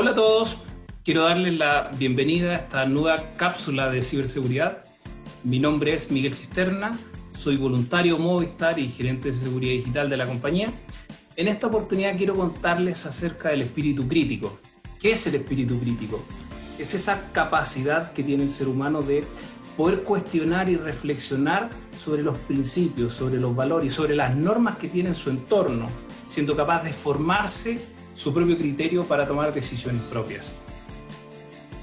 Hola a todos, quiero darles la bienvenida a esta nueva cápsula de ciberseguridad. Mi nombre es Miguel Cisterna, soy voluntario Movistar y gerente de seguridad digital de la compañía. En esta oportunidad quiero contarles acerca del espíritu crítico. ¿Qué es el espíritu crítico? Es esa capacidad que tiene el ser humano de poder cuestionar y reflexionar sobre los principios, sobre los valores y sobre las normas que tiene en su entorno, siendo capaz de formarse su propio criterio para tomar decisiones propias.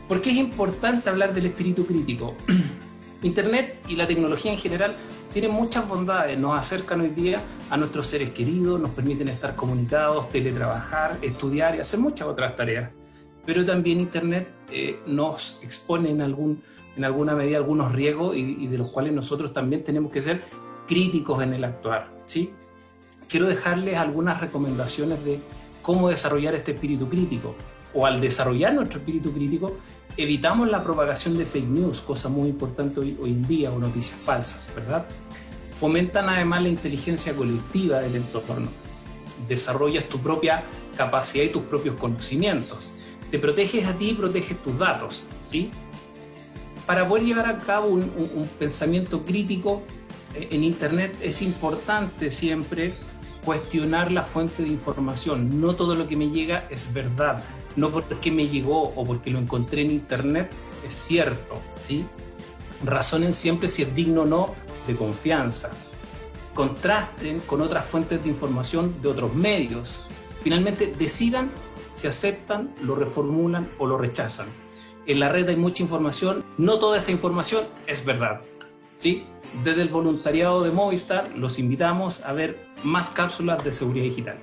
¿Por qué es importante hablar del espíritu crítico? Internet y la tecnología en general tienen muchas bondades, nos acercan hoy día a nuestros seres queridos, nos permiten estar comunicados, teletrabajar, estudiar y hacer muchas otras tareas. Pero también Internet eh, nos expone en, algún, en alguna medida algunos riesgos y, y, de los cuales nosotros también tenemos que ser críticos en el actuar. ¿sí? Quiero dejarles algunas recomendaciones de cómo desarrollar este espíritu crítico. O al desarrollar nuestro espíritu crítico, evitamos la propagación de fake news, cosa muy importante hoy, en día, o noticias falsas, ¿verdad? Fomentan además la inteligencia colectiva del entorno. Desarrollas tu propia capacidad y tus propios conocimientos. Te proteges a ti y proteges tus datos, ¿sí? Para poder llevar a cabo un, un, un pensamiento crítico eh, en Internet es importante siempre cuestionar la fuente de información. No todo lo que me llega es verdad. No porque me llegó o porque lo encontré en internet es cierto. ¿sí? Razonen siempre si es digno o no de confianza. Contrasten con otras fuentes de información de otros medios. Finalmente decidan si aceptan, lo reformulan o lo rechazan. En la red hay mucha información, no toda esa información es verdad. ¿sí? Desde el voluntariado de Movistar los invitamos a ver más cápsulas de seguridad digital.